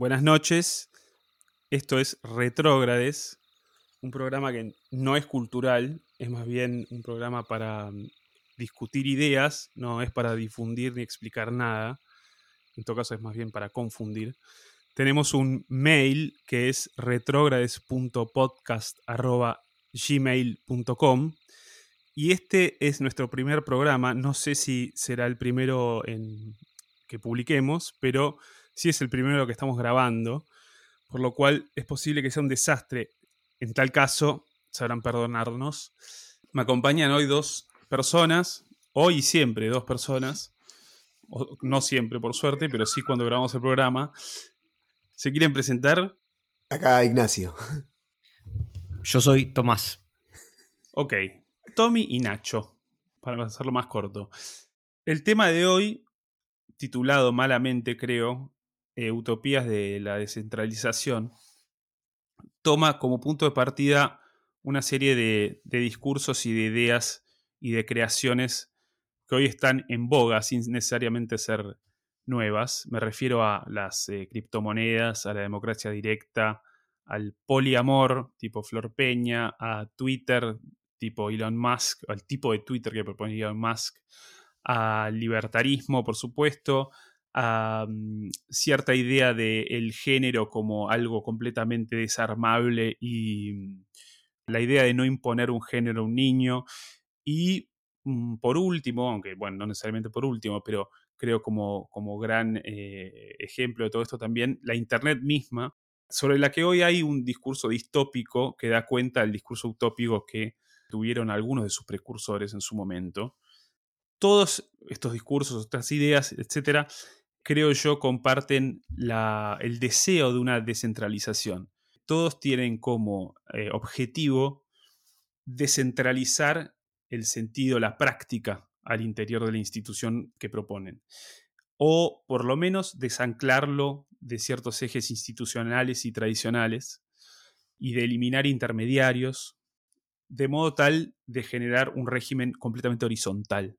Buenas noches. Esto es Retrógrades, un programa que no es cultural, es más bien un programa para mm, discutir ideas, no es para difundir ni explicar nada. En todo caso es más bien para confundir. Tenemos un mail que es retrogrades.podcast.gmail.com y este es nuestro primer programa. No sé si será el primero en que publiquemos, pero sí es el primero que estamos grabando, por lo cual es posible que sea un desastre. En tal caso, sabrán perdonarnos. Me acompañan hoy dos personas, hoy y siempre dos personas, no siempre por suerte, pero sí cuando grabamos el programa. ¿Se quieren presentar? Acá Ignacio. Yo soy Tomás. Ok, Tommy y Nacho, para hacerlo más corto. El tema de hoy, titulado malamente creo, eh, Utopías de la descentralización, toma como punto de partida una serie de, discursos y de ideas y de creaciones que hoy están en boga sin necesariamente ser nuevas. Me refiero a las eh, criptomonedas, a la democracia directa, al poliamor tipo Flor Peña, a Twitter tipo Elon Musk, al tipo de Twitter que propone Elon Musk, al libertarismo, por supuesto, a mm, cierta idea del género como algo completamente desarmable y mm, la idea de no imponer un género a un niño. Y mm, por último, aunque bueno, no necesariamente por último, pero creo como, como gran eh, ejemplo de todo esto también, la Internet misma, sobre la que hoy hay un discurso distópico que da cuenta del discurso utópico que tuvieron algunos de sus precursores en su momento. Todos estos discursos, estas ideas, etcétera, creo yo, comparten el deseo de una descentralización. Todos tienen como eh, objetivo descentralizar el sentido, la práctica al interior de la institución que proponen. O por lo menos desanclarlo de ciertos ejes institucionales y tradicionales y de eliminar intermediarios, de modo tal de generar un régimen completamente horizontal,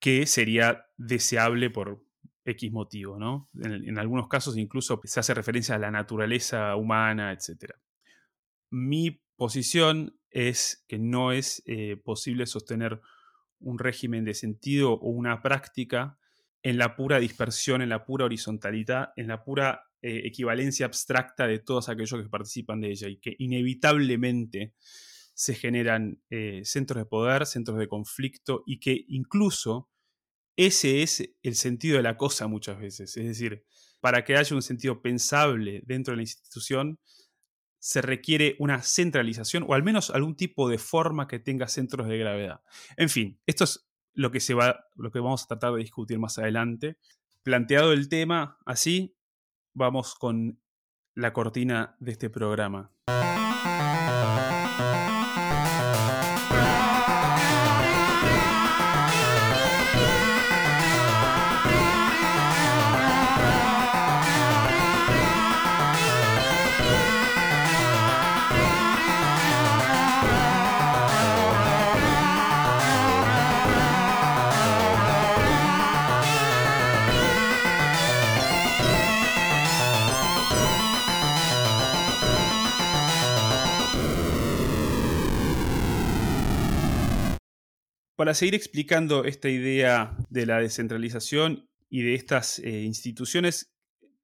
que sería deseable por, X motivo, ¿no? En, algunos casos incluso se hace referencia a la naturaleza humana, etc. Mi posición es que no es eh, posible sostener un régimen de sentido o una práctica en la pura dispersión, en la pura horizontalidad, en la pura eh, equivalencia abstracta de todos aquellos que participan de ella y que inevitablemente se generan eh, centros de poder, centros de conflicto y que incluso ese es el sentido de la cosa muchas veces. Es decir, para que haya un sentido pensable dentro de la institución, se requiere una centralización o al menos algún tipo de forma que tenga centros de gravedad. En fin, esto es lo que, se va, lo que vamos a tratar de discutir más adelante. Planteado el tema así, vamos con la cortina de este programa. Para seguir explicando esta idea de la descentralización y de estas eh, instituciones,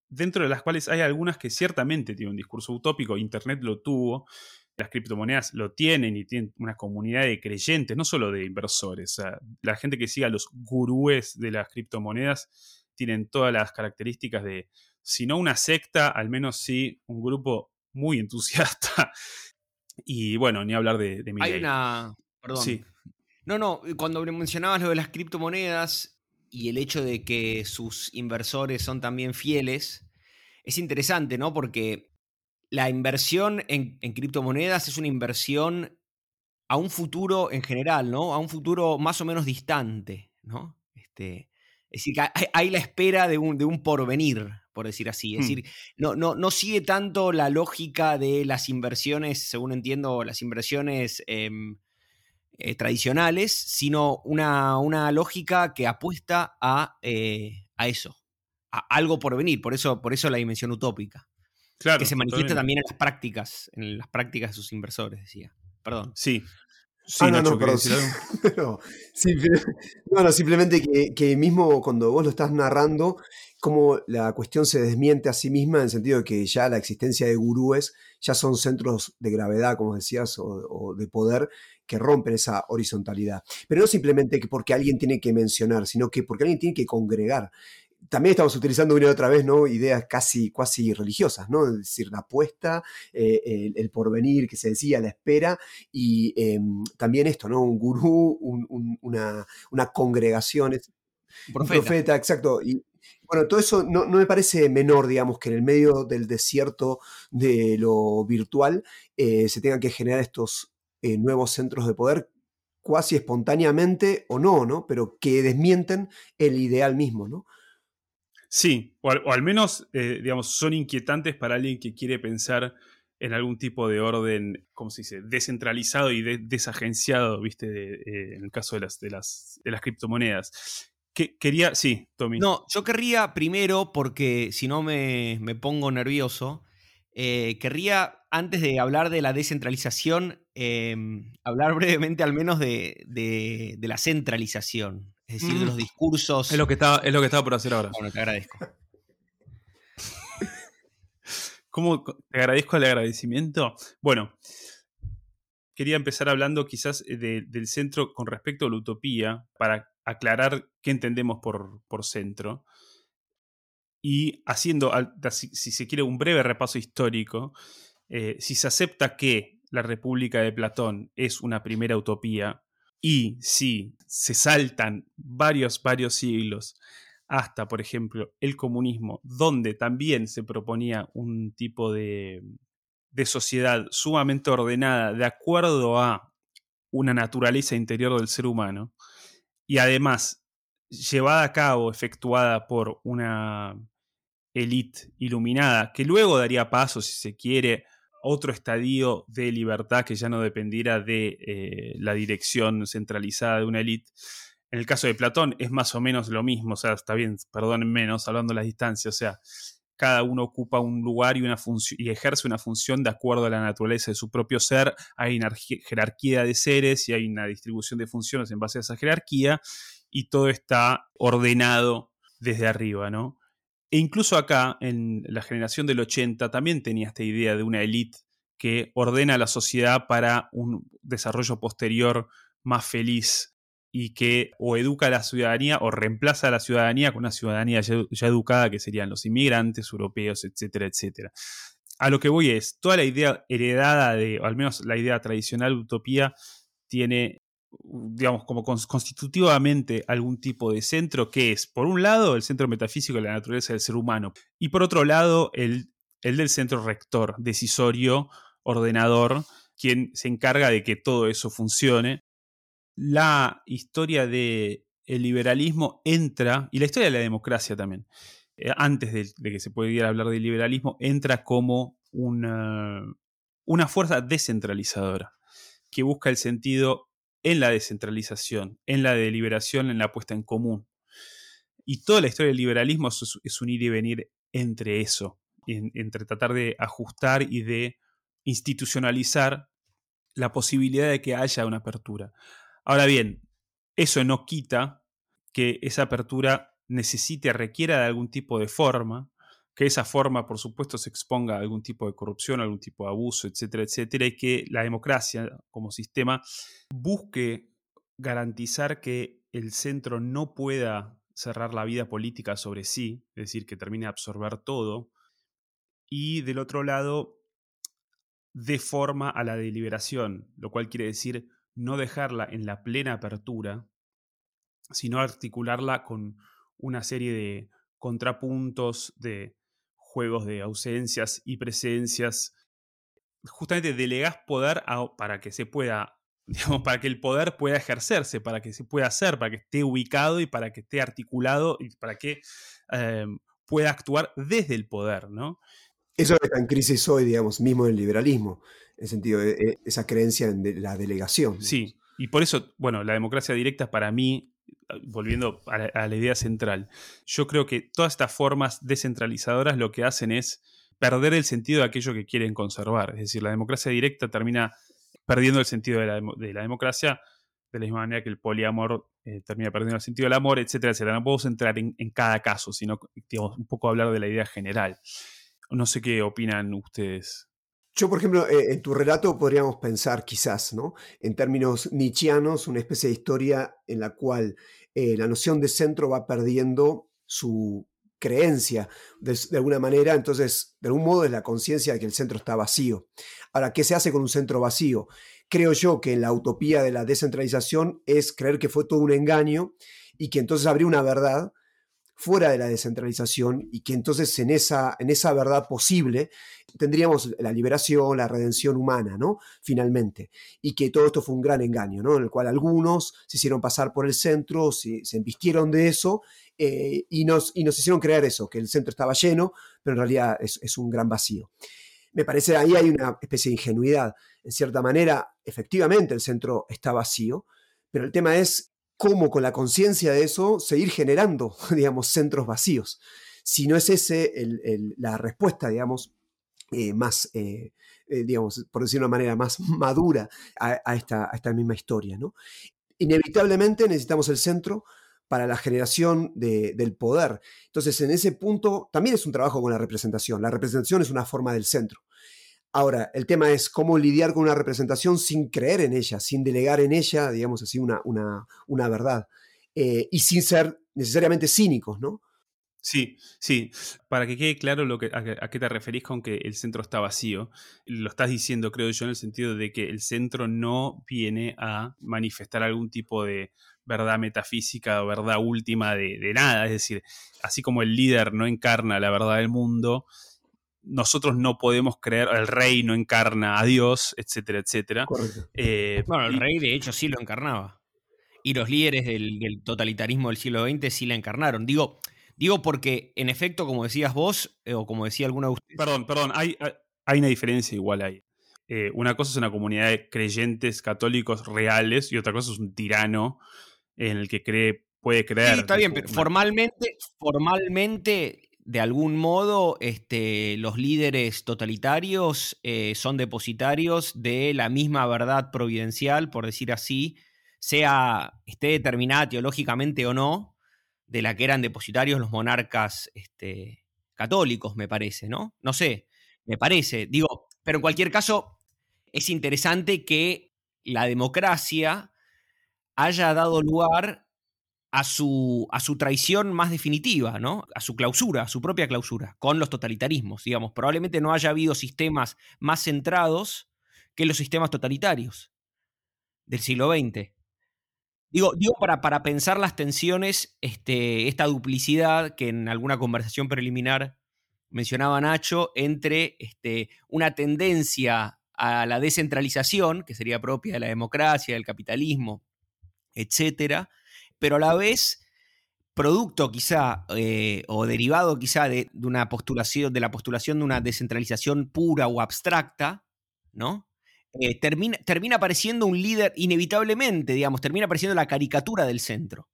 dentro de las cuales hay algunas que ciertamente tienen un discurso utópico, Internet lo tuvo, las criptomonedas lo tienen y tienen una comunidad de creyentes, no solo de inversores. la gente que siga los gurúes de las criptomonedas tienen todas las características de, si no una secta, al menos sí un grupo muy entusiasta. Y bueno, ni hablar de, de Hay una. Perdón. Sí. No, no, cuando mencionabas lo de las criptomonedas y el hecho de que sus inversores son también fieles, es interesante, ¿no? Porque la inversión en, criptomonedas es una inversión a un futuro en general, ¿no? A un futuro más o menos distante, ¿no? Este, es decir, que hay, la espera de un, de un, porvenir, por decir así. Es hmm. decir, no, no, no, sigue tanto la lógica de las inversiones, según entiendo, las inversiones em, eh, tradicionales, sino una, lógica que apuesta a, eh, a eso, algo por venir, por eso, por eso la dimensión utópica. Claro, que se manifiesta también en las prácticas, en las prácticas de sus inversores, decía. Perdón. Sí, Sí, no, no, no, simplemente que, mismo cuando vos lo estás narrando, como la cuestión se desmiente a sí misma en el sentido de que ya la existencia de gurúes ya son centros de gravedad, como decías, o, de poder que rompen esa horizontalidad. Pero no simplemente que porque alguien tiene que mencionar, sino que porque alguien tiene que congregar también estamos utilizando una y otra vez ¿no? ideas casi, casi religiosas, ¿no? es decir, la apuesta, eh, el, porvenir que se decía, la espera, y em, también esto, ¿no? un gurú, una, congregación. Un profeta. exacto. Y, bueno, todo eso no, me parece menor, digamos, que en el medio del desierto de lo virtual eh, se tengan que generar estos eh, nuevos centros de poder cuasi espontáneamente o no, ¿no? Pero que desmienten el ideal mismo, ¿no? Sí, o al, menos, eh, digamos, son inquietantes para alguien que quiere pensar en algún tipo de orden, ¿cómo se dice?, descentralizado y desagenciado, ¿viste? Eh, en el caso de las, de las, de las criptomonedas. Que, quería, sí, Tommy. No, yo querría primero, porque si no me, pongo nervioso, eh, querría, antes de hablar de la descentralización, em, hablar brevemente al menos de, de, de la centralización es decir, de los mm. discursos. Es lo que estaba, es lo que estaba por hacer ahora. Bueno, te agradezco. ¿Cómo te agradezco el agradecimiento? Bueno, quería empezar hablando quizás eh, del centro con respecto a la utopía, para aclarar qué entendemos por, por centro. Y haciendo, si, se quiere, un breve repaso histórico, eh, si se acepta que la República de Platón es una primera utopía, y si se saltan varios, varios siglos hasta, por ejemplo, el comunismo, donde también se proponía un tipo de, de sociedad sumamente ordenada de acuerdo a una naturaleza interior del ser humano, y además llevada a cabo, efectuada por una élite iluminada, que luego daría paso, si se quiere, otro estadio de libertad que ya no dependiera de eh, la dirección centralizada de una élite. En el caso de Platón es más o menos lo mismo, o sea, está bien, perdonen menos, hablando de las distancias, o sea, cada uno ocupa un lugar y, una y ejerce una función de acuerdo a la naturaleza de su propio ser, hay una jerarquía de seres y hay una distribución de funciones en base a esa jerarquía, y todo está ordenado desde arriba, ¿no? E incluso acá, en la generación del 80, también tenía esta idea de una élite que ordena a la sociedad para un desarrollo posterior más feliz y que o educa a la ciudadanía o reemplaza a la ciudadanía con una ciudadanía ya, educada que serían los inmigrantes europeos, etcétera, etcétera. A lo que voy es, toda la idea heredada de, o al menos la idea tradicional utopía, tiene digamos, como constitutivamente algún tipo de centro, que es, por un lado, el centro metafísico de la naturaleza del ser humano, y por otro lado, el, el del centro rector, decisorio, ordenador, quien se encarga de que todo eso funcione. La historia del liberalismo entra, y la historia de la democracia también, eh, antes de, de, que se pudiera hablar del liberalismo, entra como una, una fuerza descentralizadora que busca el sentido en la descentralización, en la deliberación, en la puesta en común. Y toda la historia del liberalismo es, un ir y venir entre eso, entre tratar de ajustar y de institucionalizar la posibilidad de que haya una apertura. Ahora bien, eso no quita que esa apertura necesite, requiera de algún tipo de forma, que esa forma, por supuesto, se exponga a algún tipo de corrupción, algún tipo de abuso, etcétera, etcétera, y que la democracia como sistema busque garantizar que el centro no pueda cerrar la vida política sobre sí, es decir, que termine de absorber todo, y del otro lado, de forma a la deliberación, lo cual quiere decir no dejarla en la plena apertura, sino articularla con una serie de contrapuntos, de juegos de ausencias y presencias. Justamente delegás poder para que se pueda, digamos, para que el poder pueda ejercerse, para que se pueda hacer, para que esté ubicado y para que esté articulado y para que em, pueda actuar desde el poder, ¿no? Eso está en crisis hoy, digamos, mismo en el liberalismo, en el sentido de e, esa creencia en la delegación. Sí, y por eso, bueno, la democracia directa para mí volviendo a la, idea central, yo creo que todas estas formas descentralizadoras lo que hacen es perder el sentido de aquello que quieren conservar. Es decir, la democracia directa termina perdiendo el sentido de la, democracia de la misma manera que el poliamor eh, termina perdiendo el sentido del amor, etcétera, etcétera. No podemos entrar en, en cada caso, sino un poco hablar de la idea general. No sé qué opinan ustedes. Yo, por ejemplo, eh, en tu relato podríamos pensar quizás, ¿no? En términos nietzscheanos, una especie de historia en la cual eh, la noción de centro va perdiendo su creencia de, alguna manera, entonces, de algún modo es la conciencia de que el centro está vacío. Ahora, ¿qué se hace con un centro vacío? Creo yo que la utopía de la descentralización es creer que fue todo un engaño y que entonces habría una verdad fuera de la descentralización y que entonces en esa, en esa verdad posible tendríamos la liberación, la redención humana, ¿no? Finalmente. Y que todo esto fue un gran engaño, ¿no? En el cual algunos se hicieron pasar por el centro, se, se embistieron de eso eh, y, nos, y nos hicieron creer eso, que el centro estaba lleno, pero en realidad es, es un gran vacío. Me parece ahí hay una especie de ingenuidad. En cierta manera, efectivamente el centro está vacío, pero el tema es cómo con la conciencia de eso seguir generando, digamos, centros vacíos. Si no es ese la respuesta, digamos, eh, más, eh, eh, digamos, por decirlo de una manera más madura a, esta, esta, misma historia. ¿no? Inevitablemente necesitamos el centro para la generación del poder. Entonces, en ese punto también es un trabajo con la representación. La representación es una forma del centro. Ahora, el tema es cómo lidiar con una representación sin creer en ella, sin delegar en ella, digamos así, una, una, verdad. Eh, y sin ser necesariamente cínicos, ¿no? Sí, sí. Para que quede claro lo que, a, qué te referís con que el centro está vacío, lo estás diciendo, creo yo, en el sentido de que el centro no viene a manifestar algún tipo de verdad metafísica o verdad última de nada. Es decir, así como el líder no encarna la verdad del mundo, nosotros no podemos creer, el rey no encarna a Dios, etcétera, etcétera. Eh, bueno, el rey de hecho sí lo encarnaba. Y los líderes del, totalitarismo del siglo XX sí la encarnaron. Digo, digo porque, en efecto, como decías vos, eh, o como decía alguno de ustedes. Perdón, perdón, hay, hay una diferencia igual ahí. Eh, una cosa es una comunidad de creyentes católicos reales y otra cosa es un tirano en el que cree, puede creer. Sí, está bien, pero formalmente, formalmente de algún modo este, los líderes totalitarios eh, son depositarios de la misma verdad providencial, por decir así, sea esté determinada teológicamente o no, de la que eran depositarios los monarcas este, católicos, me parece, ¿no? No sé, me parece. Digo, pero en cualquier caso, es interesante que la democracia haya dado lugar a su, a su traición más definitiva, ¿no? A su clausura, a su propia clausura, con los totalitarismos, digamos. Probablemente no haya habido sistemas más centrados que los sistemas totalitarios del siglo XX. Digo, digo para, para pensar las tensiones, este, esta duplicidad que en alguna conversación preliminar mencionaba Nacho, entre este, una tendencia a la descentralización, que sería propia de la democracia, del capitalismo, etcétera, pero a la vez producto quizá eh, o derivado quizá de, una postulación, de la postulación de una descentralización pura o abstracta, ¿no? Eh, termina, termina apareciendo un líder inevitablemente, digamos, termina apareciendo la caricatura del centro,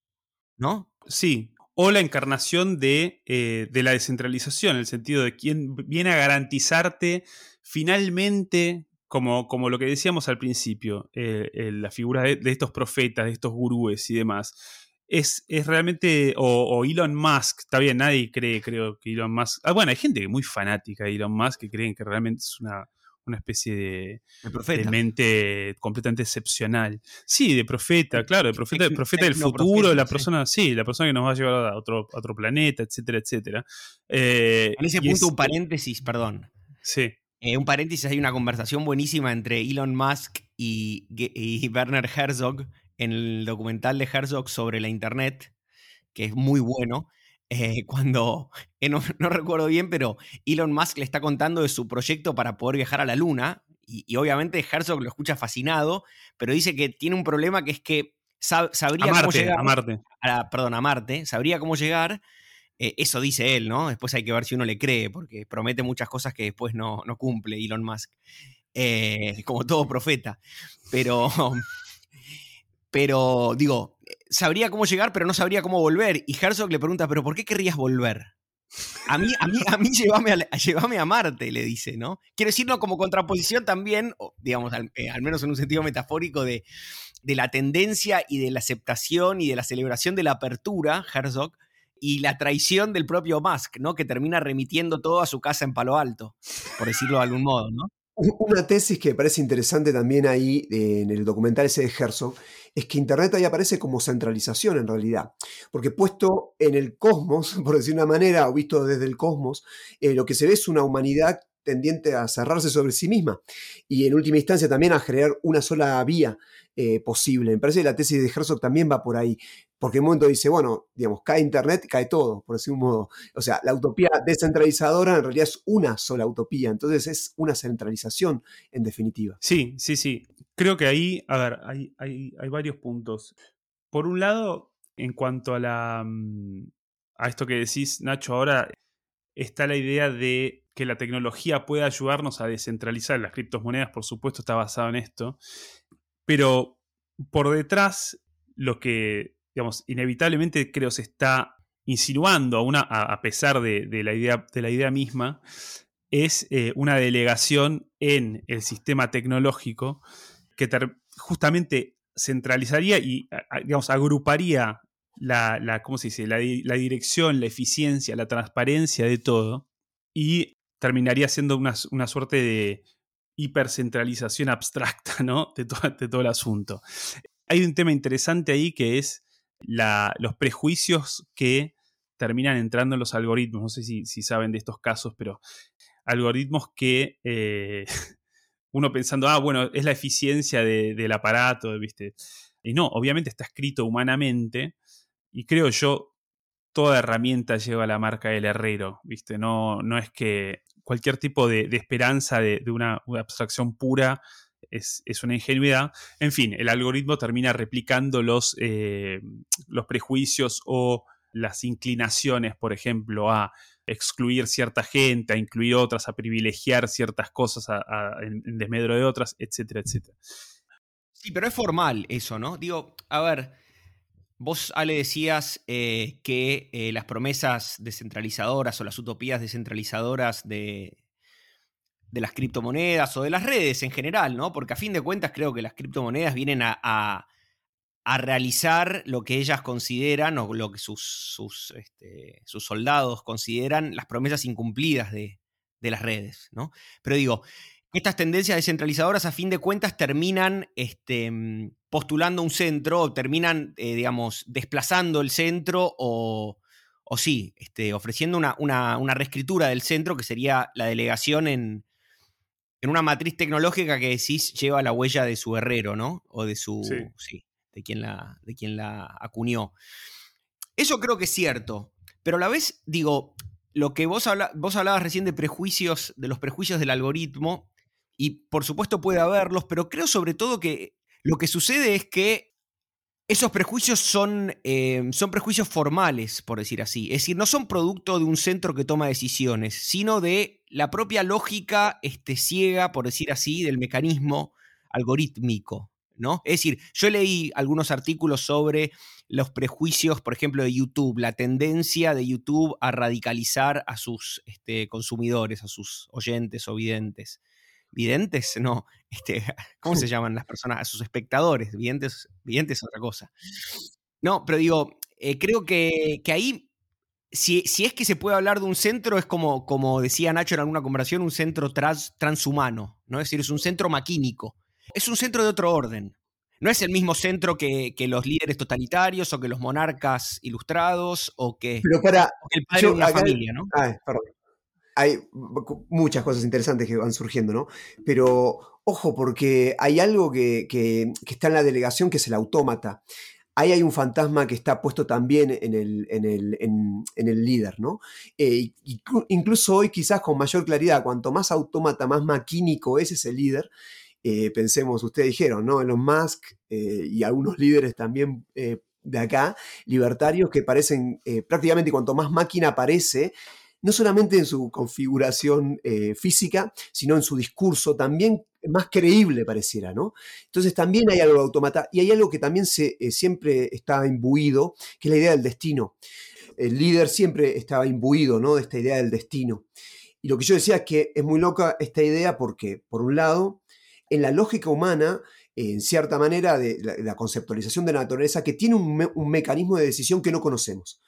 ¿no? Sí, o la encarnación de, eh, de la descentralización, en el sentido de quien viene a garantizarte finalmente como, como, lo que decíamos al principio, la figura de, de, estos profetas, de estos gurúes y demás, es, realmente, o, Elon Musk, está bien, nadie cree, creo que Elon Musk, ah, bueno, hay gente muy fanática de Elon Musk que creen que realmente es una, especie de, de, mente completamente excepcional. Sí, de profeta, claro, de profeta, de profeta del futuro, la persona, sí. la persona que nos va a llevar a otro, otro planeta, etcétera, etcétera. Eh, en ese punto, un paréntesis, perdón. Sí. Eh, un paréntesis, hay una conversación buenísima entre Elon Musk y, y Werner Herzog, en el documental de Herzog sobre la Internet, que es muy bueno, eh, cuando, eh, no, recuerdo bien, pero Elon Musk le está contando de su proyecto para poder viajar a la Luna, y, obviamente Herzog lo escucha fascinado, pero dice que tiene un problema que es que sabría cómo llegar a Marte. perdón, a Marte, sabría cómo llegar, eh, eso dice él, ¿no? Después hay que ver si uno le cree, porque promete muchas cosas que después no, no cumple Elon Musk, como todo profeta, pero... Pero digo, sabría cómo llegar, pero no sabría cómo volver. Y Herzog le pregunta, ¿pero por qué querrías volver? A mí, a mí, a mí llévame, a, a Marte, le dice, ¿no? Quiero decirlo como contraposición también, digamos, eh, al, menos en un sentido metafórico, de, de la tendencia y de la aceptación y de la celebración de la apertura, Herzog, y la traición del propio Musk, ¿no? Que termina remitiendo todo a su casa en Palo Alto, por decirlo de algún modo, ¿no? Una tesis que me parece interesante también ahí eh, en el documental ese de Herzog es que Internet ahí aparece como centralización en realidad, porque puesto en el cosmos, por decir una manera, o visto desde el cosmos, eh, lo que se ve es una humanidad tendiente a cerrarse sobre sí misma y en última instancia también a generar una sola vía eh, posible. Me parece que la tesis de Herzog también va por ahí, porque en un momento dice, bueno, digamos, cae Internet, cae todo, por decir un modo. O sea, la utopía descentralizadora en realidad es una sola utopía, entonces es una centralización en definitiva. Sí, sí, sí. Creo que ahí, a ver, hay, hay, hay varios puntos. Por un lado, en cuanto a la mm, a esto que decís, Nacho, ahora está la idea de que la tecnología pueda ayudarnos a descentralizar las criptomonedas, por supuesto, está basado en esto. Pero por detrás, lo que, digamos, inevitablemente creo se está insinuando, a, una, a pesar de, la idea, de la idea misma, es eh, una delegación en el sistema tecnológico que justamente centralizaría y, digamos, agruparía la, ¿cómo se dice? La, la, dirección, la eficiencia, la transparencia de todo y terminaría siendo una, una suerte de hipercentralización abstracta ¿no? de, de todo el asunto. Hay un tema interesante ahí que es los prejuicios que terminan entrando en los algoritmos. No sé si, saben de estos casos, pero algoritmos que eh, uno pensando, ah, bueno, es la eficiencia del aparato, ¿viste? Y no, obviamente está escrito humanamente y creo yo, toda herramienta lleva la marca del herrero, ¿viste? No, no es que cualquier tipo de, esperanza de, una, abstracción pura es, una ingenuidad. En fin, el algoritmo termina replicando los, eh, los prejuicios o las inclinaciones, por ejemplo, a excluir cierta gente, a incluir otras, a privilegiar ciertas cosas en, en, desmedro de otras, etcétera, etcétera. Sí, pero es formal eso, ¿no? Digo, a ver, Vos, Ale, decías eh, que eh, las promesas descentralizadoras o las utopías descentralizadoras de, de, las criptomonedas o de las redes en general, ¿no? Porque a fin de cuentas creo que las criptomonedas vienen a, realizar lo que ellas consideran o lo que sus, sus, este, sus soldados consideran las promesas incumplidas de, de las redes, ¿no? Pero digo, estas tendencias descentralizadoras a fin de cuentas terminan este, postulando un centro, o terminan, eh, digamos, desplazando el centro o, o sí, este, ofreciendo una, una, reescritura del centro que sería la delegación en, en, una matriz tecnológica que decís lleva la huella de su herrero, ¿no? O de su, sí, de, quien la, de quien la acuñó. Eso creo que es cierto, pero a la vez, digo, lo que vos, vos hablabas recién de prejuicios, de los prejuicios del algoritmo, y por supuesto puede haberlos, pero creo sobre todo que lo que sucede es que esos prejuicios son, eh, son prejuicios formales, por decir así. Es decir, no son producto de un centro que toma decisiones, sino de la propia lógica este, ciega, por decir así, del mecanismo algorítmico. ¿no? Es decir, yo leí algunos artículos sobre los prejuicios, por ejemplo, de YouTube, la tendencia de YouTube a radicalizar a sus este, consumidores, a sus oyentes o videntes videntes, no, este, ¿cómo se llaman las personas? A sus espectadores, videntes, videntes es otra cosa. No, pero digo, eh, creo que, ahí, si, si, es que se puede hablar de un centro, es como, como decía Nacho en alguna conversación, un centro trans, transhumano, ¿no? Es decir, es un centro maquínico. Es un centro de otro orden. No es el mismo centro que, los líderes totalitarios o que los monarcas ilustrados o que, Pero para, el padre de una familia, ¿no? perdón hay muchas cosas interesantes que van surgiendo, ¿no? Pero ojo, porque hay algo que, está en la delegación que es el autómata. Ahí hay un fantasma que está puesto también en el, en el, líder, ¿no? Eh, incluso hoy quizás con mayor claridad, cuanto más autómata, más maquínico es ese líder, eh, pensemos, ustedes dijeron, ¿no? Elon Musk eh, y algunos líderes también de acá, libertarios, que parecen prácticamente cuanto más máquina aparece, no solamente en su configuración eh, física, sino en su discurso también más creíble pareciera, ¿no? Entonces también hay algo de automata y hay algo que también se, eh, siempre está imbuido, que es la idea del destino. El líder siempre estaba imbuido, ¿no? De esta idea del destino. Y lo que yo decía es que es muy loca esta idea porque, por un lado, en la lógica humana, en cierta manera, la, conceptualización de la naturaleza, que tiene un mecanismo de decisión que no conocemos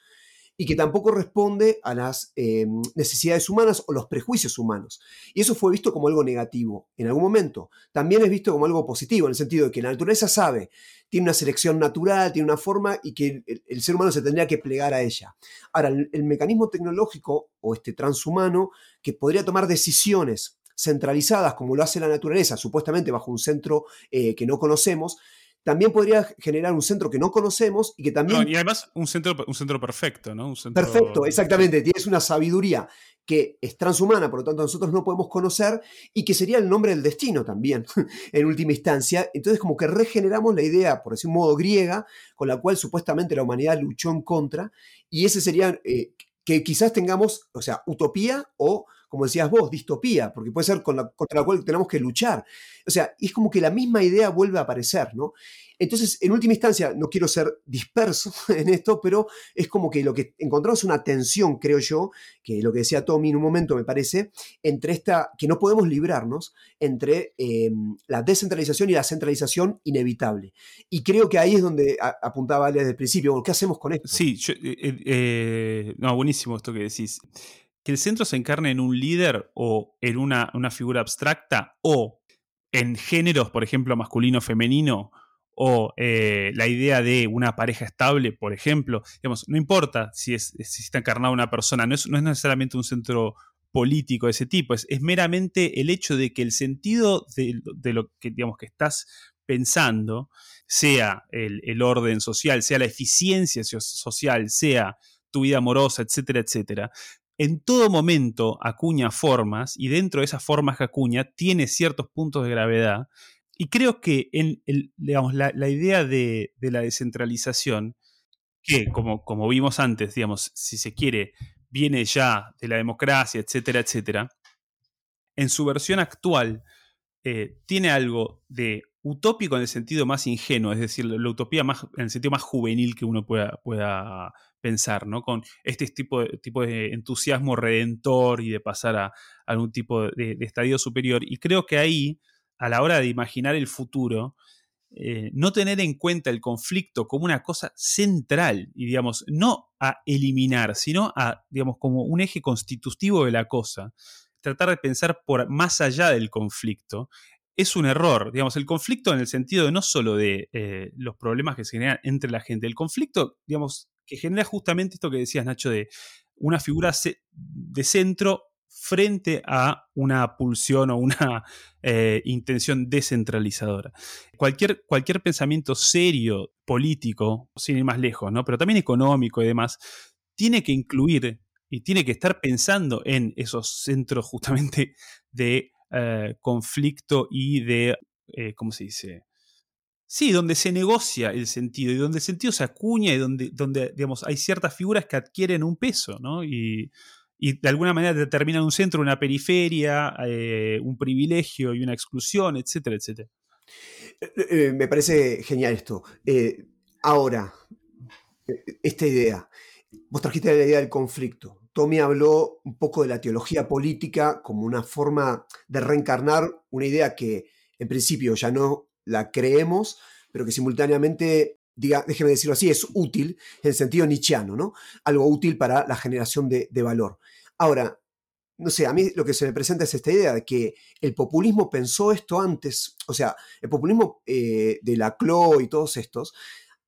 y que tampoco responde a las eh, necesidades humanas o los prejuicios humanos. Y eso fue visto como algo negativo en algún momento. También es visto como algo positivo, en el sentido de que la naturaleza sabe, tiene una selección natural, tiene una forma y que el, ser humano se tendría que plegar a ella. Ahora, el, mecanismo tecnológico o este transhumano que podría tomar decisiones centralizadas como lo hace la naturaleza, supuestamente bajo un centro eh, que no conocemos, también podría generar un centro que no conocemos y que también... y además un centro, un centro perfecto, ¿no? Perfecto, exactamente. Tienes una sabiduría que es transhumana, por lo tanto nosotros no podemos conocer y que sería el nombre del destino también, en última instancia. Entonces como que regeneramos la idea, por decir un modo griega, con la cual supuestamente la humanidad luchó en contra y ese sería eh, que quizás tengamos, o sea, utopía o como decías vos, distopía, porque puede ser contra la cual tenemos que luchar. O sea, es como que la misma idea vuelve a aparecer, ¿no? Entonces, en última instancia, no quiero ser disperso en esto, pero es como que lo que encontramos es una tensión, creo yo, que lo que decía Tommy en un momento me parece, entre esta, que no podemos librarnos, entre em, la descentralización y la centralización inevitable. Y creo que ahí es donde apuntaba desde el principio, ¿qué hacemos con esto? Sí, eh, eh, eh, no, buenísimo esto que decís que el centro se encarne en un líder o en una, figura abstracta o en géneros, por ejemplo, masculino-femenino, o eh, la idea de una pareja estable, por ejemplo, digamos, no importa si, es, está encarnada una persona, no es, no es, necesariamente un centro político de ese tipo, es, meramente el hecho de que el sentido de, lo que, digamos, que estás pensando, sea el, el, orden social, sea la eficiencia social, sea tu vida amorosa, etcétera, etcétera, en todo momento acuña formas y dentro de esas formas que acuña tiene ciertos puntos de gravedad. Y creo que en la, idea de, la descentralización, que como, como vimos antes, digamos, si se quiere, viene ya de la democracia, etcétera, etcétera, en su versión actual eh, tiene algo de utópico en el sentido más ingenuo, es decir, la utopía más, en el sentido más juvenil que uno pueda, pueda pensar, ¿no? Con este tipo de, tipo de entusiasmo redentor y de pasar a, algún tipo de, estadio superior. Y creo que ahí, a la hora de imaginar el futuro, eh, no tener en cuenta el conflicto como una cosa central y, digamos, no a eliminar, sino a, digamos, como un eje constitutivo de la cosa. Tratar de pensar por más allá del conflicto es un error. Digamos, el conflicto en el sentido de no solo de eh, los problemas que se generan entre la gente, el conflicto, digamos, que genera justamente esto que decías, Nacho, de una figura de centro frente a una pulsión o una eh, intención descentralizadora. Cualquier, cualquier pensamiento serio, político, sin ir más lejos, ¿no? pero también económico y demás, tiene que incluir y tiene que estar pensando en esos centros justamente de eh, conflicto y de, eh, ¿cómo se dice? Sí, donde se negocia el sentido y donde el sentido se acuña y donde, donde digamos, hay ciertas figuras que adquieren un peso, ¿no? Y, de alguna manera determinan un centro, una periferia, eh, un privilegio y una exclusión, etcétera, etcétera. Me parece genial esto. ahora, esta idea. Vos trajiste la idea del conflicto. Tommy habló un poco de la teología política como una forma de reencarnar una idea que en principio ya no la creemos, pero que simultáneamente, diga, déjeme decirlo así, es útil en sentido nietzscheano, ¿no? Algo útil para la generación de, valor. Ahora, no sé, a mí lo que se me presenta es esta idea de que el populismo pensó esto antes, o sea, el populismo eh, de la CLO y todos estos,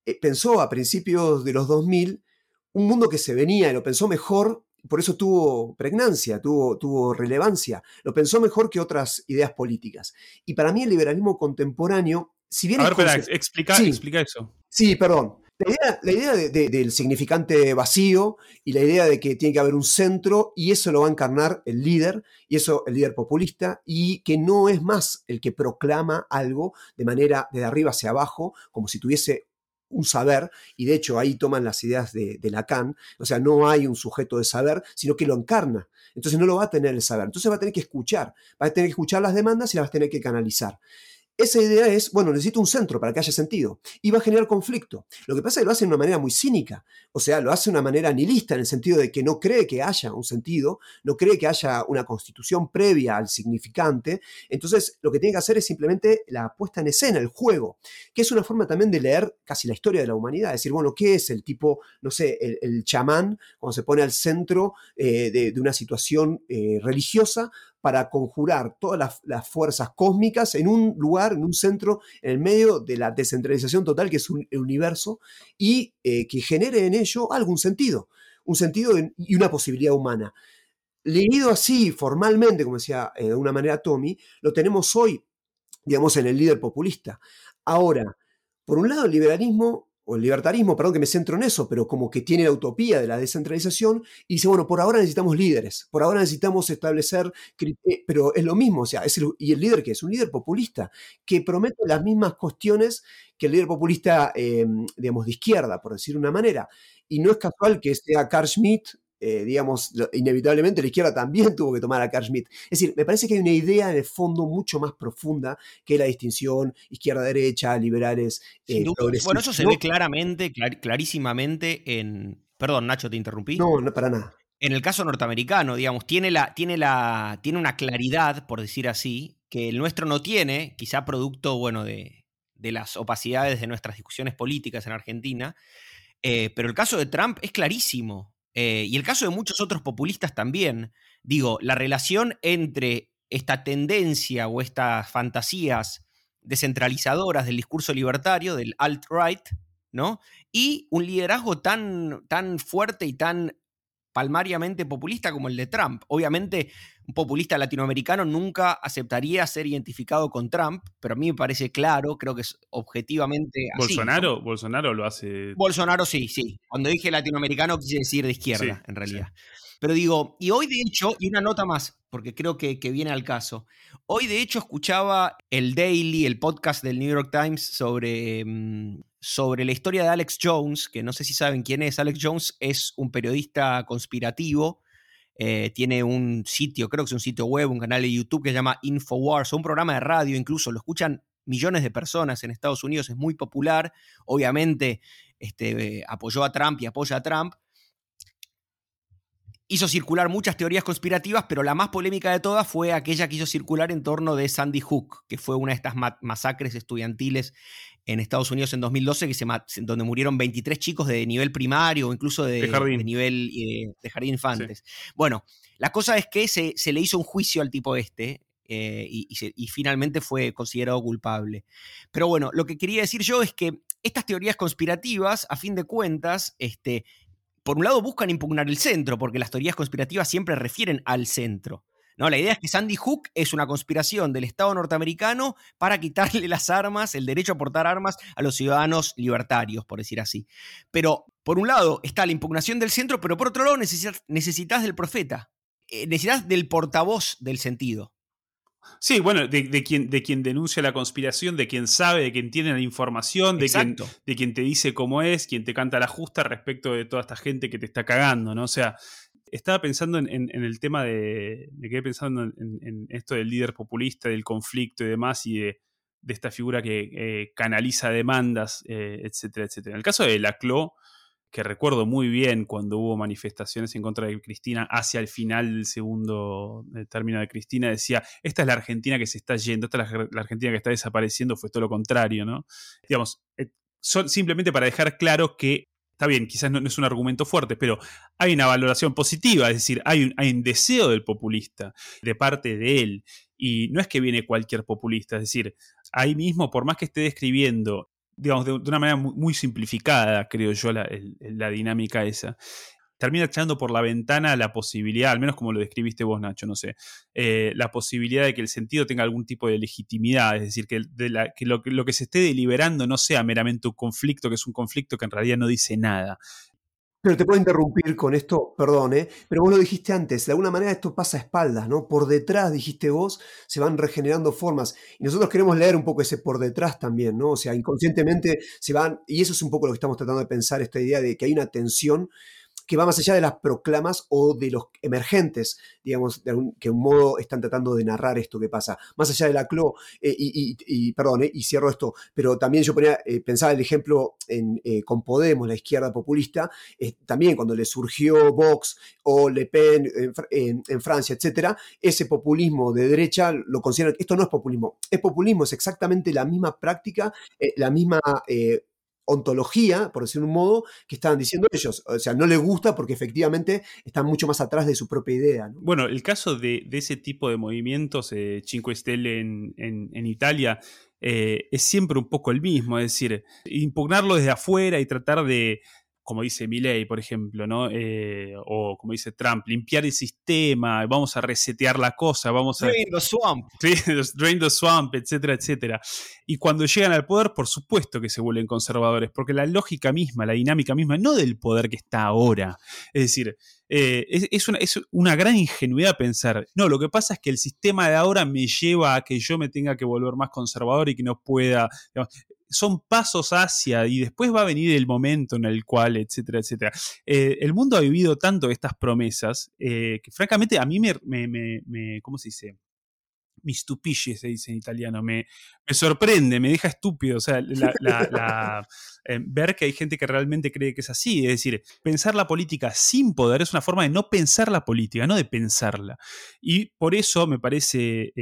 eh, pensó a principios de los 2000 un mundo que se venía y lo pensó mejor, por eso tuvo pregnancia, tuvo, tuvo relevancia, lo pensó mejor que otras ideas políticas. Y para mí el liberalismo contemporáneo si bien a ver, explica, explica, eso. Sí, perdón. La idea, del significante vacío y la idea de que tiene que haber un centro y eso lo va a encarnar el líder, y eso el líder populista, y que no es más el que proclama algo de manera de arriba hacia abajo, como si tuviese un saber, y de hecho ahí toman las ideas de, de, Lacan, o sea, no hay un sujeto de saber, sino que lo encarna. Entonces no lo va a tener el saber, entonces va a tener que escuchar, va a tener que escuchar las demandas y las va a tener que canalizar. Esa idea es, bueno, necesito un centro para que haya sentido y va a generar conflicto. Lo que pasa es que lo hace de una manera muy cínica, o sea, lo hace de una manera nihilista en el sentido de que no cree que haya un sentido, no cree que haya una constitución previa al significante. Entonces, lo que tiene que hacer es simplemente la puesta en escena, el juego, que es una forma también de leer casi la historia de la humanidad, decir, bueno, ¿qué es el tipo, no sé, el, chamán cuando se pone al centro eh, de, una situación eh, religiosa para conjurar todas las, fuerzas cósmicas en un lugar, en un centro, en el medio de la descentralización total que es un, el universo y eh, que genere en ello algún sentido, un sentido y una posibilidad humana. Leído así formalmente, como decía eh, de una manera Tommy, lo tenemos hoy, digamos, en el líder populista. Ahora, por un lado, el liberalismo o el libertarismo, perdón que me centro en eso, pero como que tiene la utopía de la descentralización y dice, bueno, por ahora necesitamos líderes, por ahora necesitamos establecer, pero es lo mismo, o sea, y el líder que es un líder populista, que promete las mismas cuestiones que el líder populista, em, digamos, de izquierda, por decir una manera. Y no es casual que sea Carl Schmitt eh, digamos, inevitablemente la izquierda también tuvo que tomar a Carl Schmitt. Es decir, me parece que hay una idea el fondo mucho más profunda que la distinción izquierda-derecha, liberales, eh, Bueno, eso se ve claramente, clarísimamente en... Perdón, Nacho, te interrumpí. No, no, para nada. En el caso norteamericano, digamos, tiene, la, tiene, la, tiene una claridad, por decir así, que el nuestro no tiene, quizá producto, bueno, de, de las opacidades de nuestras discusiones políticas en Argentina. Eh, pero el caso de Trump es clarísimo. Eh, y el caso de muchos otros populistas también, digo, la relación entre esta tendencia o estas fantasías descentralizadoras del discurso libertario, del alt-right, ¿no? Y un liderazgo tan, tan fuerte y tan palmariamente populista como el de Trump. Obviamente, un populista latinoamericano nunca aceptaría ser identificado con Trump, pero a mí me parece claro, creo que es objetivamente así. Bolsonaro, Bolsonaro lo hace. Bolsonaro sí, sí. Cuando dije latinoamericano quise decir de izquierda, en realidad. Pero digo, y hoy de hecho, y una nota más, porque creo que, que, viene al caso. Hoy de hecho escuchaba el Daily, el podcast del New York Times sobre mm, sobre la historia de Alex Jones, que no sé si saben quién es. Alex Jones es un periodista conspirativo. Eh, tiene un sitio, creo que es un sitio web, un canal de YouTube que se llama Infowars, un programa de radio, incluso lo escuchan millones de personas en Estados Unidos, es muy popular. Obviamente este, apoyó a Trump y apoya a Trump hizo circular muchas teorías conspirativas, pero la más polémica de todas fue aquella que hizo circular en torno de Sandy Hook, que fue una de estas masacres estudiantiles en Estados Unidos en 2012, que se donde murieron 23 chicos de nivel primario o incluso de, nivel eh, de jardín infantes. Bueno, la cosa es que se, le hizo un juicio al tipo este. Eh, y, y, finalmente fue considerado culpable. Pero bueno, lo que quería decir yo es que estas teorías conspirativas, a fin de cuentas, este, por un lado buscan impugnar el centro, porque las teorías conspirativas siempre refieren al centro. ¿No? La idea es que Sandy Hook es una conspiración del Estado norteamericano para quitarle las armas, el derecho a portar armas a los ciudadanos libertarios, por decir así. Pero, por un lado, está la impugnación del centro, pero por otro lado necesitas, del profeta, eh, necesitas del portavoz del sentido. Sí, bueno, de, quien, de quien denuncia la conspiración, de quien sabe, de quien tiene la información, de quien, de quien te dice cómo es, quien te canta la justa respecto de toda esta gente que te está cagando, ¿no? O sea, estaba pensando en, el tema de. Me quedé pensando en, esto del líder populista, del conflicto y demás, y de, esta figura que eh, canaliza demandas, eh, etcétera, etcétera. En el caso de Laclau, que recuerdo muy bien cuando hubo manifestaciones en contra de Cristina hacia el final del segundo término de Cristina, decía, esta es la Argentina que se está yendo, esta es la, Argentina que está desapareciendo, fue todo lo contrario, ¿no? Digamos, eh, simplemente para dejar claro que, está bien, quizás no, es un argumento fuerte, pero hay una valoración positiva, es decir, hay un, deseo del populista de parte de él. Y no es que viene cualquier populista, es decir, ahí mismo, por más que esté describiendo digamos, de, una manera muy, simplificada, creo yo, la, la, dinámica esa. Termina echando por la ventana la posibilidad, al menos como lo describiste vos, Nacho, no sé, eh, la posibilidad de que el sentido tenga algún tipo de legitimidad, es decir, que, lo que se esté deliberando no sea meramente un conflicto, que es un conflicto que en realidad no dice nada. Pero te puedo interrumpir con esto, perdón, ¿eh? pero vos lo dijiste antes, de alguna manera esto pasa a espaldas, ¿no? Por detrás, dijiste vos, se van regenerando formas. Y nosotros queremos leer un poco ese por detrás también, ¿no? O sea, inconscientemente se van, y eso es un poco lo que estamos tratando de pensar, esta idea de que hay una tensión que va más allá de las proclamas o de los emergentes, digamos, de que un modo están tratando de narrar esto que pasa, más allá de la CLO, eh, y, perdón, eh, y cierro esto, pero también yo ponía, eh, pensaba el ejemplo en, con Podemos, la izquierda populista, también cuando le surgió Vox o Le Pen en, Francia, etcétera, ese populismo de derecha lo consideran, esto no es populismo, es populismo, es exactamente la misma práctica, la misma ontología, por decir un modo, que estaban diciendo ellos. O sea, no les gusta porque efectivamente están mucho más atrás de su propia idea. Bueno, el caso de, ese tipo de movimientos, eh, Cinque Stelle en, Italia, eh, es siempre un poco el mismo, es decir, impugnarlo desde afuera y tratar de, como dice Milley, por ejemplo, ¿no? Eh, o como dice Trump, limpiar el sistema, vamos a resetear la cosa, vamos a... Drain the swamp. drain the swamp, etcétera, etcétera. Y cuando llegan al poder, por supuesto que se vuelven conservadores, porque la lógica misma, la dinámica misma, no del poder que está ahora. Es decir, eh, es, una, es, una, gran ingenuidad pensar, no, lo que pasa es que el sistema de ahora me lleva a que yo me tenga que volver más conservador y que no pueda son pasos hacia y después va a venir el momento en el cual, etcétera, etcétera. Eh, el mundo ha vivido tanto estas promesas eh, que francamente a mí me, me, ¿cómo se dice? Mi stupille, se dice en italiano, me, me sorprende, me deja estúpido. O sea, eh, ver que hay gente que realmente cree que es así. Es decir, pensar la política sin poder es una forma de no pensar la política, no de pensarla. Y por eso me parece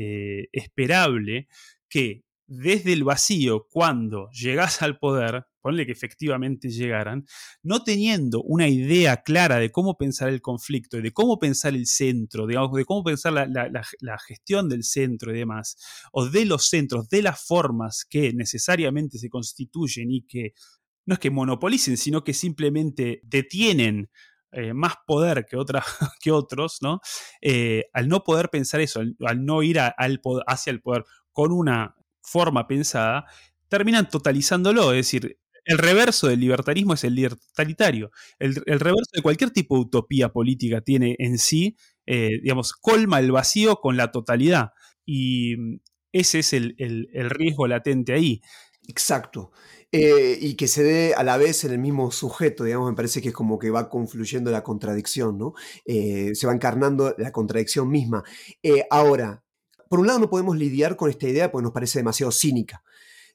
esperable que desde el vacío, cuando llegas al poder, ponle que efectivamente llegaran, no teniendo una idea clara de cómo pensar el conflicto de cómo pensar el centro, digamos, de cómo pensar la, gestión del centro y demás, o de los centros, de las formas que necesariamente se constituyen y que no es que monopolicen, sino que simplemente detienen eh, más poder que, que otros, ¿no? Eh, al no poder pensar eso, al, no ir hacia el poder con una forma pensada, terminan totalizándolo. Es decir, el reverso del libertarismo es el libertaritario. El, reverso de cualquier tipo de utopía política tiene en sí, eh, digamos, colma el vacío con la totalidad. Y mm, ese es el, riesgo latente ahí. Exacto. Eh, y que se dé a la vez en el mismo sujeto, digamos, me parece que es como que va confluyendo la contradicción, ¿no? Eh, se va encarnando la contradicción misma. ahora, por un lado no podemos lidiar con esta idea porque nos parece demasiado cínica.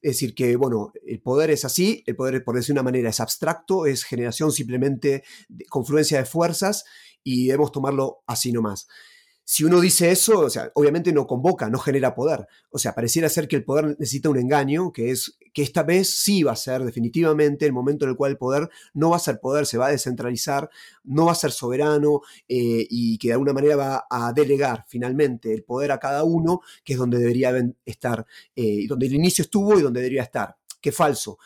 Es decir, que, bueno, el poder es así, el poder, por decir de una manera, es abstracto, es generación simplemente de confluencia de fuerzas y debemos tomarlo así nomás si uno dice eso, o sea, obviamente no convoca, no genera poder. O sea, pareciera ser que el poder necesita un engaño, que es que esta vez sí va a ser definitivamente el momento en el cual el poder no va a ser poder, se va a descentralizar, no va a ser soberano eh, y que de alguna manera va a delegar finalmente el poder a cada uno, que es donde debería estar, eh, donde el inicio estuvo y donde debería estar. Qué falso.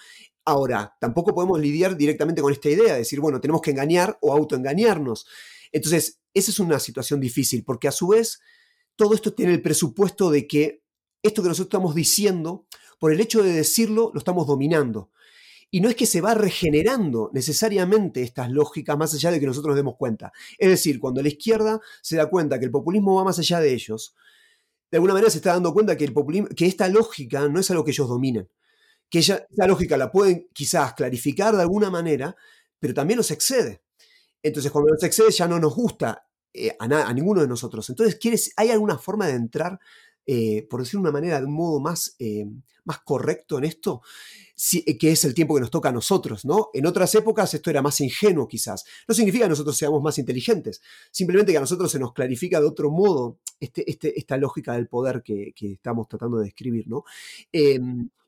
Ahora, tampoco podemos lidiar directamente con esta idea de decir, bueno, tenemos que engañar o autoengañarnos. Entonces, esa es una situación difícil, porque a su vez todo esto tiene el presupuesto de que esto que nosotros estamos diciendo, por el hecho de decirlo, lo estamos dominando. Y no es que se va regenerando necesariamente estas lógicas más allá de que nosotros nos demos cuenta. Es decir, cuando la izquierda se da cuenta que el populismo va más allá de ellos, de alguna manera se está dando cuenta que, que esta lógica no es algo que ellos dominen. Que esa lógica la pueden quizás clarificar de alguna manera, pero también los excede. Entonces, cuando nos excede ya no nos gusta eh, a, ninguno de nosotros. Entonces, ¿quieres, ¿hay alguna forma de entrar, eh, por decirlo de una manera, de un modo más, eh, más correcto en esto? que es el tiempo que nos toca a nosotros, ¿no? En otras épocas esto era más ingenuo quizás. No significa que nosotros seamos más inteligentes, simplemente que a nosotros se nos clarifica de otro modo este, este, esta lógica del poder que, que, estamos tratando de describir, ¿no?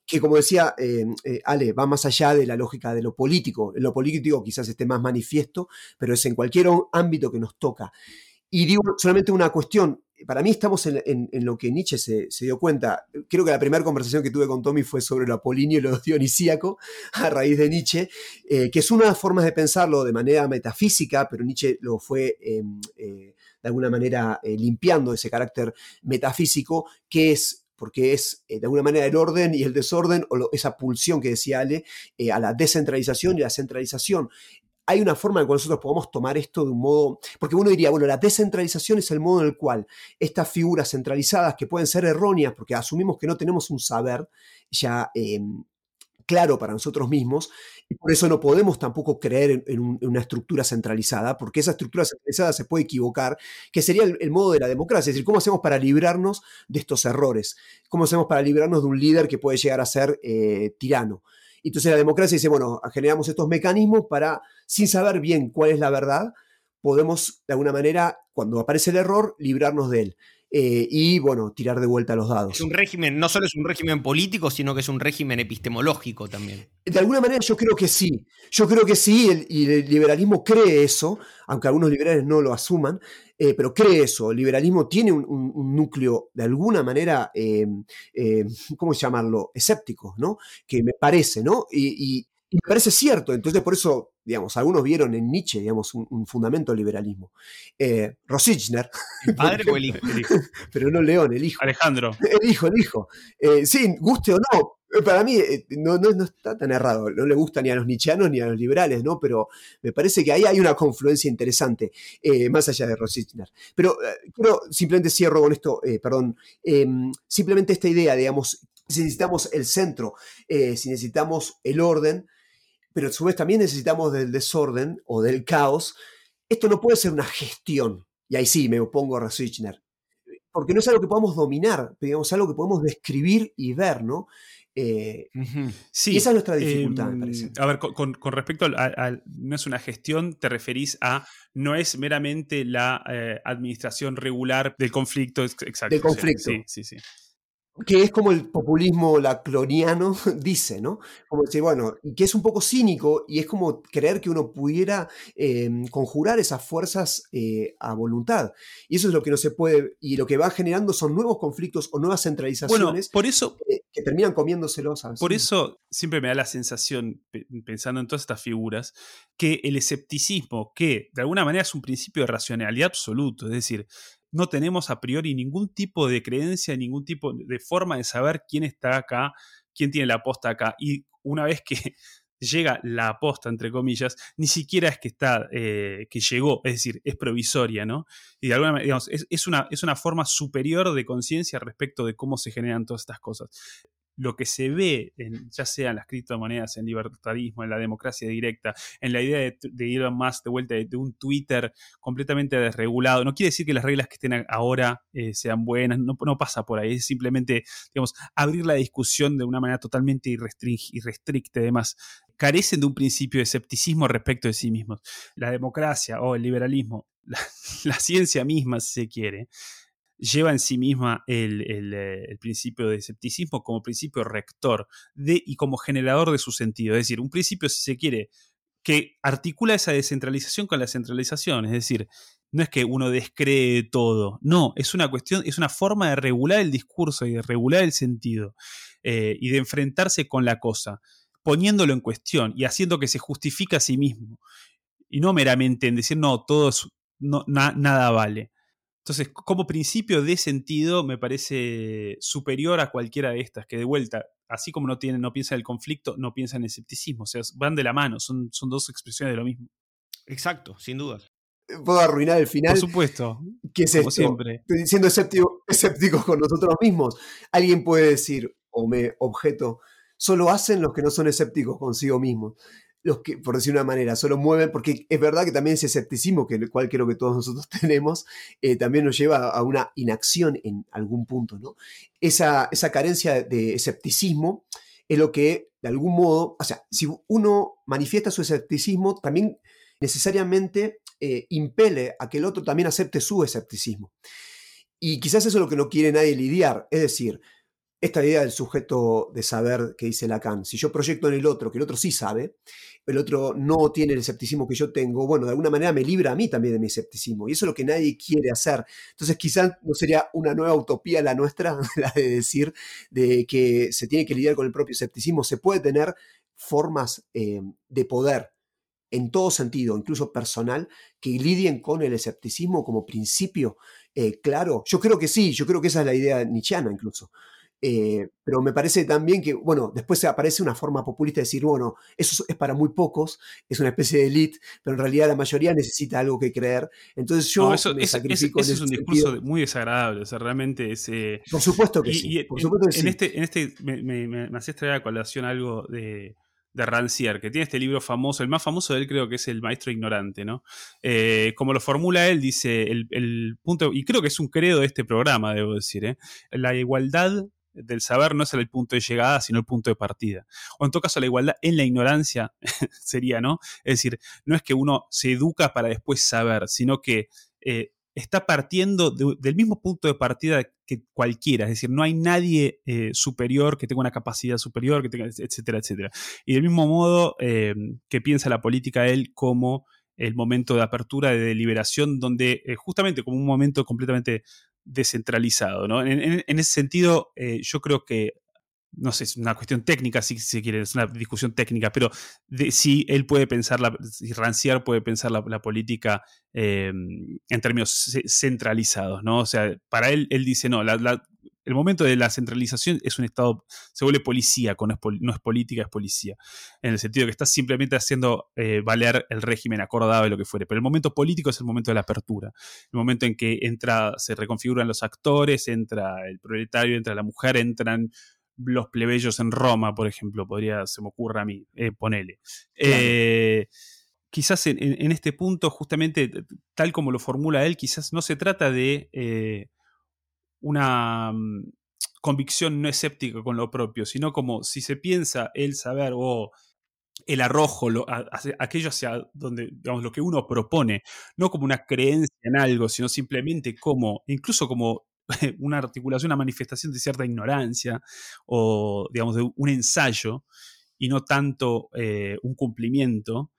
Que como decía eh, eh, Ale, va más allá de la lógica de lo político. En lo político quizás esté más manifiesto, pero es en cualquier ámbito que nos toca. Y digo solamente una cuestión, para mí estamos en, lo que Nietzsche se, dio cuenta. Creo que la primera conversación que tuve con Tommy fue sobre lo apolíneo y lo dionisíaco a raíz de Nietzsche, eh, que es una de las formas de pensarlo de manera metafísica, pero Nietzsche lo fue em, de alguna manera limpiando ese carácter metafísico, que es porque es eh, de alguna manera el orden y el desorden, o esa pulsión que decía Ale, eh, a la descentralización y la centralización. hay una forma en la cual nosotros podemos tomar esto de un modo, porque uno diría, bueno, la descentralización es el modo en el cual estas figuras centralizadas que pueden ser erróneas, porque asumimos que no tenemos un saber ya em, claro para nosotros mismos, y por eso no podemos tampoco creer en, una estructura centralizada, porque esa estructura centralizada se puede equivocar, que sería el, modo de la democracia, es decir, ¿cómo hacemos para librarnos de estos errores? ¿Cómo hacemos para librarnos de un líder que puede llegar a ser eh, tirano? Entonces la democracia dice, bueno, generamos estos mecanismos para, sin saber bien cuál es la verdad, podemos de alguna manera, cuando aparece el error, librarnos de él. Eh, y bueno, tirar de vuelta los dados. Es un régimen, no solo es un régimen político, sino que es un régimen epistemológico también. De alguna manera yo creo que sí, yo creo que sí, y el liberalismo cree eso, aunque algunos liberales no lo asuman, eh, pero cree eso, el liberalismo tiene un, núcleo de alguna manera, eh, ¿cómo llamarlo?, escéptico, ¿no? Que me parece, ¿no? y, y me parece cierto, entonces por eso, digamos, algunos vieron en Nietzsche, digamos, un, fundamento del liberalismo. Eh, Rosichner. ¿El padre o el hijo? Pero no León, el hijo. Alejandro. El hijo, el hijo. Eh, sí, guste o no, eh, para mí no, no, está tan errado, no le gusta ni a los nichianos ni a los liberales, ¿no? Pero me parece que ahí hay una confluencia interesante, más allá de Rosichner. Pero quiero, simplemente cierro con esto, perdón, em, simplemente esta idea, digamos, si necesitamos el centro, si necesitamos el orden, pero a su vez también necesitamos del desorden o del caos. Esto no puede ser una gestión, y ahí sí me opongo a Rasichner, porque no es algo que podamos dominar, digamos, algo que podemos describir y ver, ¿no? Eh, sí, y esa es nuestra dificultad, me parece. Em, a ver, con, respecto a, no es una gestión, te referís a no es meramente la eh, administración regular del conflicto, exacto. Del conflicto. Sí, sí, sí que es como el populismo lacloniano dice, ¿no? Como decir, bueno, y que es un poco cínico y es como creer que uno pudiera em, conjurar esas fuerzas eh, a voluntad. Y eso es lo que no se puede, y lo que va generando son nuevos conflictos o nuevas centralizaciones bueno, por eso, que, terminan comiéndoselos. Por eso siempre me da la sensación, pensando en todas estas figuras, que el escepticismo, que de alguna manera es un principio de racionalidad absoluto, es decir, no tenemos a priori ningún tipo de creencia, ningún tipo de forma de saber quién está acá, quién tiene la aposta acá. Y una vez que llega la aposta, entre comillas, ni siquiera es que está, eh, que llegó, es decir, es provisoria, ¿no? Y de alguna manera, digamos, es, una, es una forma superior de conciencia respecto de cómo se generan todas estas cosas lo que se ve, en, ya sea en las criptomonedas, en libertarismo, en la democracia directa, en la idea de, ir más de vuelta de, un Twitter completamente desregulado, no quiere decir que las reglas que estén ahora eh, sean buenas, no, pasa por ahí, es simplemente, digamos, abrir la discusión de una manera totalmente irrestricta y demás. Carecen de un principio de escepticismo respecto de sí mismos. La democracia o el liberalismo, la ciencia misma, si se quiere, lleva en sí misma eh, el, principio de escepticismo como principio rector de, y como generador de su sentido. Es decir, un principio, si se quiere, que articula esa descentralización con la centralización. Es decir, no es que uno descree todo, no, es una cuestión, es una forma de regular el discurso y de regular el sentido eh, y de enfrentarse con la cosa, poniéndolo en cuestión y haciendo que se justifique a sí mismo. Y no meramente en decir, no, todo no, nada vale. Entonces, como principio de sentido, me parece superior a cualquiera de estas, que de vuelta, así como no, tiene, no piensa en el conflicto, no piensa en el escepticismo. O sea, van de la mano, son, son dos expresiones de lo mismo. Exacto, sin dudas. Eh, puedo arruinar el final. Por supuesto. ¿Qué es como siempre. Siendo escéptico, escépticos con nosotros mismos. Alguien puede decir, o me objeto, solo hacen los que no son escépticos consigo mismos los que, por decir una manera, solo mueven, porque es verdad que también ese escepticismo, que el cual que todos nosotros tenemos, eh, también nos lleva a una inacción en algún punto, ¿no? Esa, esa carencia de escepticismo es lo que, de algún modo, o sea, si uno manifiesta su escepticismo, también necesariamente eh, impele a que el otro también acepte su escepticismo. Y quizás eso es lo que no quiere nadie lidiar, es decir, esta idea del sujeto de saber que dice Lacan. Si yo proyecto en el otro, que el otro sí sabe, el otro no tiene el escepticismo que yo tengo, bueno, de alguna manera me libra a mí también de mi escepticismo. Y eso es lo que nadie quiere hacer. Entonces quizás no sería una nueva utopía la nuestra, la de decir de que se tiene que lidiar con el propio escepticismo. Se puede tener formas eh, de poder en todo sentido, incluso personal, que lidien con el escepticismo como principio eh, claro. Yo creo que sí, yo creo que esa es la idea nietzscheana incluso. Eh, pero me parece también que, bueno, después aparece una forma populista de decir, bueno, eso es para muy pocos, es una especie de elite, pero en realidad la mayoría necesita algo que creer. Entonces yo eso, me sacrifico es un discurso muy desagradable, o sea, realmente es... Eh, por supuesto que sí. por supuesto en, este, en este me, me, me, hacías traer a colación algo de, de Rancière, que tiene este libro famoso, el más famoso de él creo que es El Maestro Ignorante, ¿no? Eh, como lo formula él, dice, el, el, punto, y creo que es un credo de este programa, debo decir, ¿eh? la igualdad del saber no es el punto de llegada, sino el punto de partida. O en todo caso, la igualdad en la ignorancia sería, ¿no? Es decir, no es que uno se educa para después saber, sino que eh, está partiendo del mismo punto de partida que cualquiera, es decir, no hay nadie eh, superior que tenga una capacidad superior, que tenga, etcétera, etcétera. Y del mismo modo eh, que piensa la política él como el momento de apertura, de deliberación, donde justamente como un momento completamente descentralizado. ¿no? En, ese sentido, eh, yo creo que, no sé, es una cuestión técnica, si se quiere, es una discusión técnica, pero de, si él puede pensar, la, si Rancière puede pensar la, política eh, en términos centralizados, ¿no? O sea, para él, él dice, no, la, el momento de la centralización es un Estado, se vuelve policía, no es, no es política, es policía. En el sentido de que estás simplemente haciendo eh, valer el régimen acordado de lo que fuere. Pero el momento político es el momento de la apertura. El momento en que entra, se reconfiguran los actores, entra el proletario, entra la mujer, entran los plebeyos en Roma, por ejemplo, podría, se me ocurra a mí, eh, ponele. Eh, quizás en, este punto, justamente tal como lo formula él, quizás no se trata de una mm, convicción no escéptica con lo propio, sino como si se piensa el saber o el arrojo, aquello hacia donde, digamos, lo que uno propone, no como una creencia en algo, sino simplemente como, incluso como una articulación, una manifestación de cierta ignorancia o, digamos, de un ensayo y no tanto eh, un cumplimiento,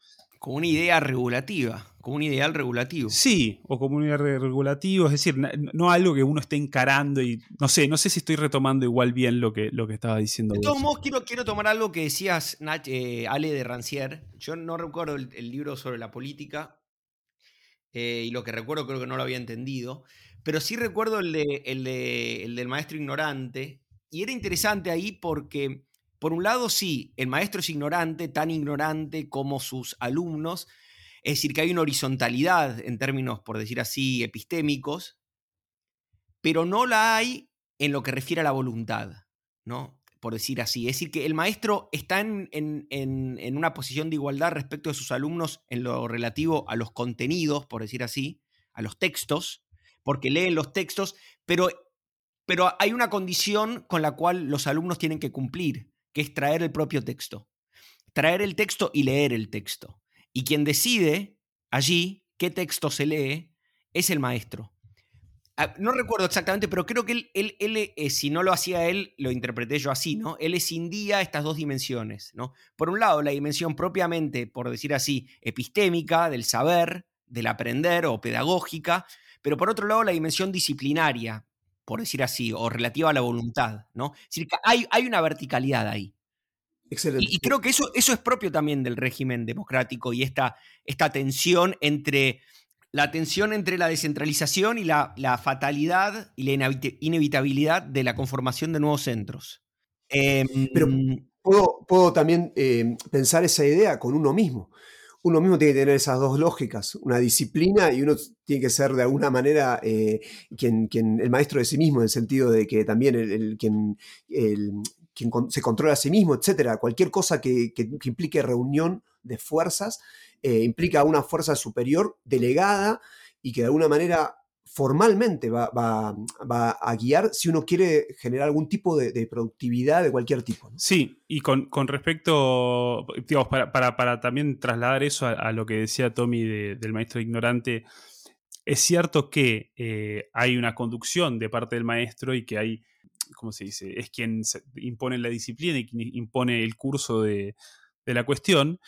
como una idea regulativa, como un ideal regulativo. Sí, o como un ideal regulativo, es decir, no, algo que uno esté encarando y no sé, no sé si estoy retomando igual bien lo que, lo que estaba diciendo. De todos modos, quiero, quiero tomar algo que decías, eh, Ale de Rancière. Yo no recuerdo el, libro sobre la política eh, y lo que recuerdo creo que no lo había entendido, pero sí recuerdo el, de, el, el del maestro ignorante y era interesante ahí porque por un lado, sí, el maestro es ignorante, tan ignorante como sus alumnos, es decir, que hay una horizontalidad en términos, por decir así, epistémicos, pero no la hay en lo que refiere a la voluntad, ¿no? Por decir así. Es decir, que el maestro está en, en una posición de igualdad respecto de sus alumnos en lo relativo a los contenidos, por decir así, a los textos, porque leen los textos, pero, pero hay una condición con la cual los alumnos tienen que cumplir, que es traer el propio texto. Traer el texto y leer el texto. Y quien decide allí qué texto se lee es el maestro. Ah, no recuerdo exactamente, pero creo que él, él, eh, si no lo hacía él, lo interpreté yo así, ¿no? Él escindía estas dos dimensiones, ¿no? Por un lado, la dimensión propiamente, por decir así, epistémica, del saber, del aprender o pedagógica, pero por otro lado, la dimensión disciplinaria, por decir así, o relativa a la voluntad, ¿no? Es decir, que hay, hay una verticalidad ahí. Excelente. Y, creo que eso, eso es propio también del régimen democrático y esta, esta tensión entre la tensión entre la descentralización y la, la fatalidad y la inevitabilidad de la conformación de nuevos centros. Pero em, puedo, puedo también eh, pensar esa idea con uno mismo uno mismo tiene que tener esas dos lógicas, una disciplina y uno tiene que ser de alguna manera eh, quien, el maestro de sí mismo, en el sentido de que también el, quien, quien se controla a sí mismo, etc. Cualquier cosa que, implique reunión de fuerzas eh, implica una fuerza superior delegada y que de alguna manera formalmente va, a guiar si uno quiere generar algún tipo de, productividad de cualquier tipo. Sí, y con, respecto, digamos, para, también trasladar eso a, lo que decía Tommy del maestro ignorante, es cierto que eh, hay una conducción de parte del maestro y que hay, ¿cómo se dice? Es quien impone la disciplina y quien impone el curso de, de la cuestión,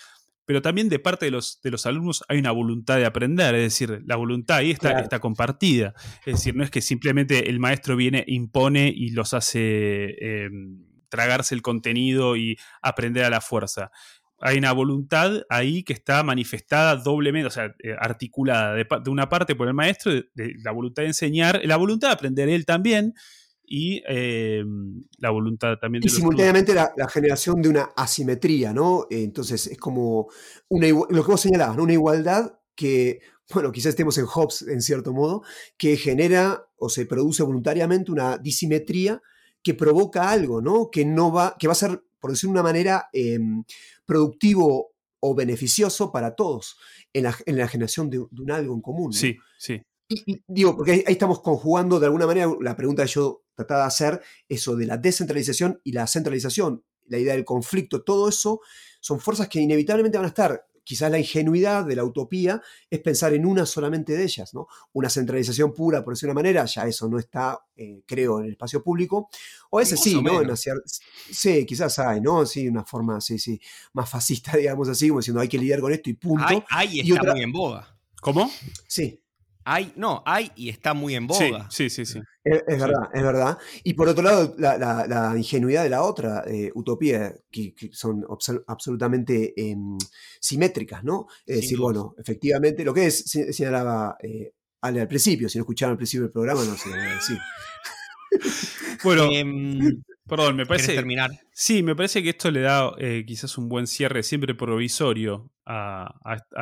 pero también de parte de los, de los alumnos hay una voluntad de aprender, es decir, la voluntad ahí está, está compartida. Es decir, no es que simplemente el maestro viene, impone y los hace em, tragarse el contenido y aprender a la fuerza. Hay una voluntad ahí que está manifestada doblemente, o sea, eh, articulada de, una parte por el maestro, de, la voluntad de enseñar, la voluntad de aprender él también, y eh, la voluntad también de Y simultáneamente la, generación de una asimetría, ¿no? Entonces es como una, lo que vos señalabas, una igualdad que, bueno, quizás estemos en Hobbes en cierto modo, que genera o se produce voluntariamente una disimetría que provoca algo, ¿no? Que no va, que va a ser, por decir de una manera, em, productivo o beneficioso para todos en la, generación de, un algo en común. Sí, sí. Y, digo, porque ahí, estamos conjugando de alguna manera la pregunta que yo trataba de hacer, eso de la descentralización y la centralización, la idea del conflicto, todo eso son fuerzas que inevitablemente van a estar. Quizás la ingenuidad de la utopía es pensar en una solamente de ellas, ¿no? Una centralización pura, por decir una manera, ya eso no está, eh, creo, en el espacio público. O ese sí, ¿no? sí, quizás hay, ¿no? Sí, una forma, sí, sí, más fascista, digamos así, como diciendo hay que lidiar con esto y punto. Hay, y está muy en boga. ¿Cómo? Sí. Hay, no, hay y está muy en boga. Sí, sí, sí. Es, verdad, es verdad. Y por otro lado, la, ingenuidad de la otra eh, utopía, que, son absolutamente em, simétricas, ¿no? Es decir, bueno, efectivamente, lo que es, señalaba eh, Ale al principio, si no escucharon al principio del programa, no sé decir. bueno, em, perdón, me parece. terminar? Sí, me parece que esto le da eh, quizás un buen cierre, siempre provisorio, a,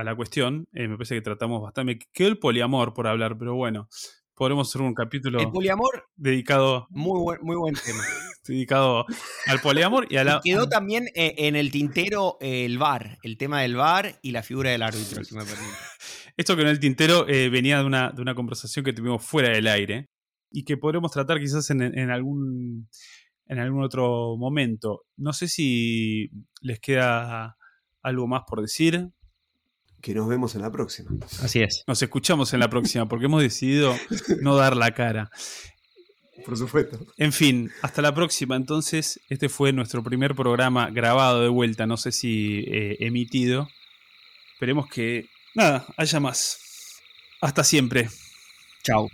la cuestión. Eh, me parece que tratamos bastante. Quedó el poliamor por hablar, pero bueno, podremos hacer un capítulo. El poliamor. Dedicado. Muy buen, muy buen tema. dedicado al poliamor y a la. quedó también eh, en el tintero el VAR, el tema del VAR y la figura del árbitro, si me permite. Esto que en el tintero venía de una, de una conversación que tuvimos fuera del aire y que podremos tratar quizás en, algún, en algún otro momento. No sé si les queda algo más por decir. Que nos vemos en la próxima. Así es. Nos escuchamos en la próxima porque hemos decidido no dar la cara. Por supuesto. En fin, hasta la próxima. Entonces, este fue nuestro primer programa grabado de vuelta, no sé si eh, emitido. Esperemos que, nada, haya más. Hasta siempre. Chao.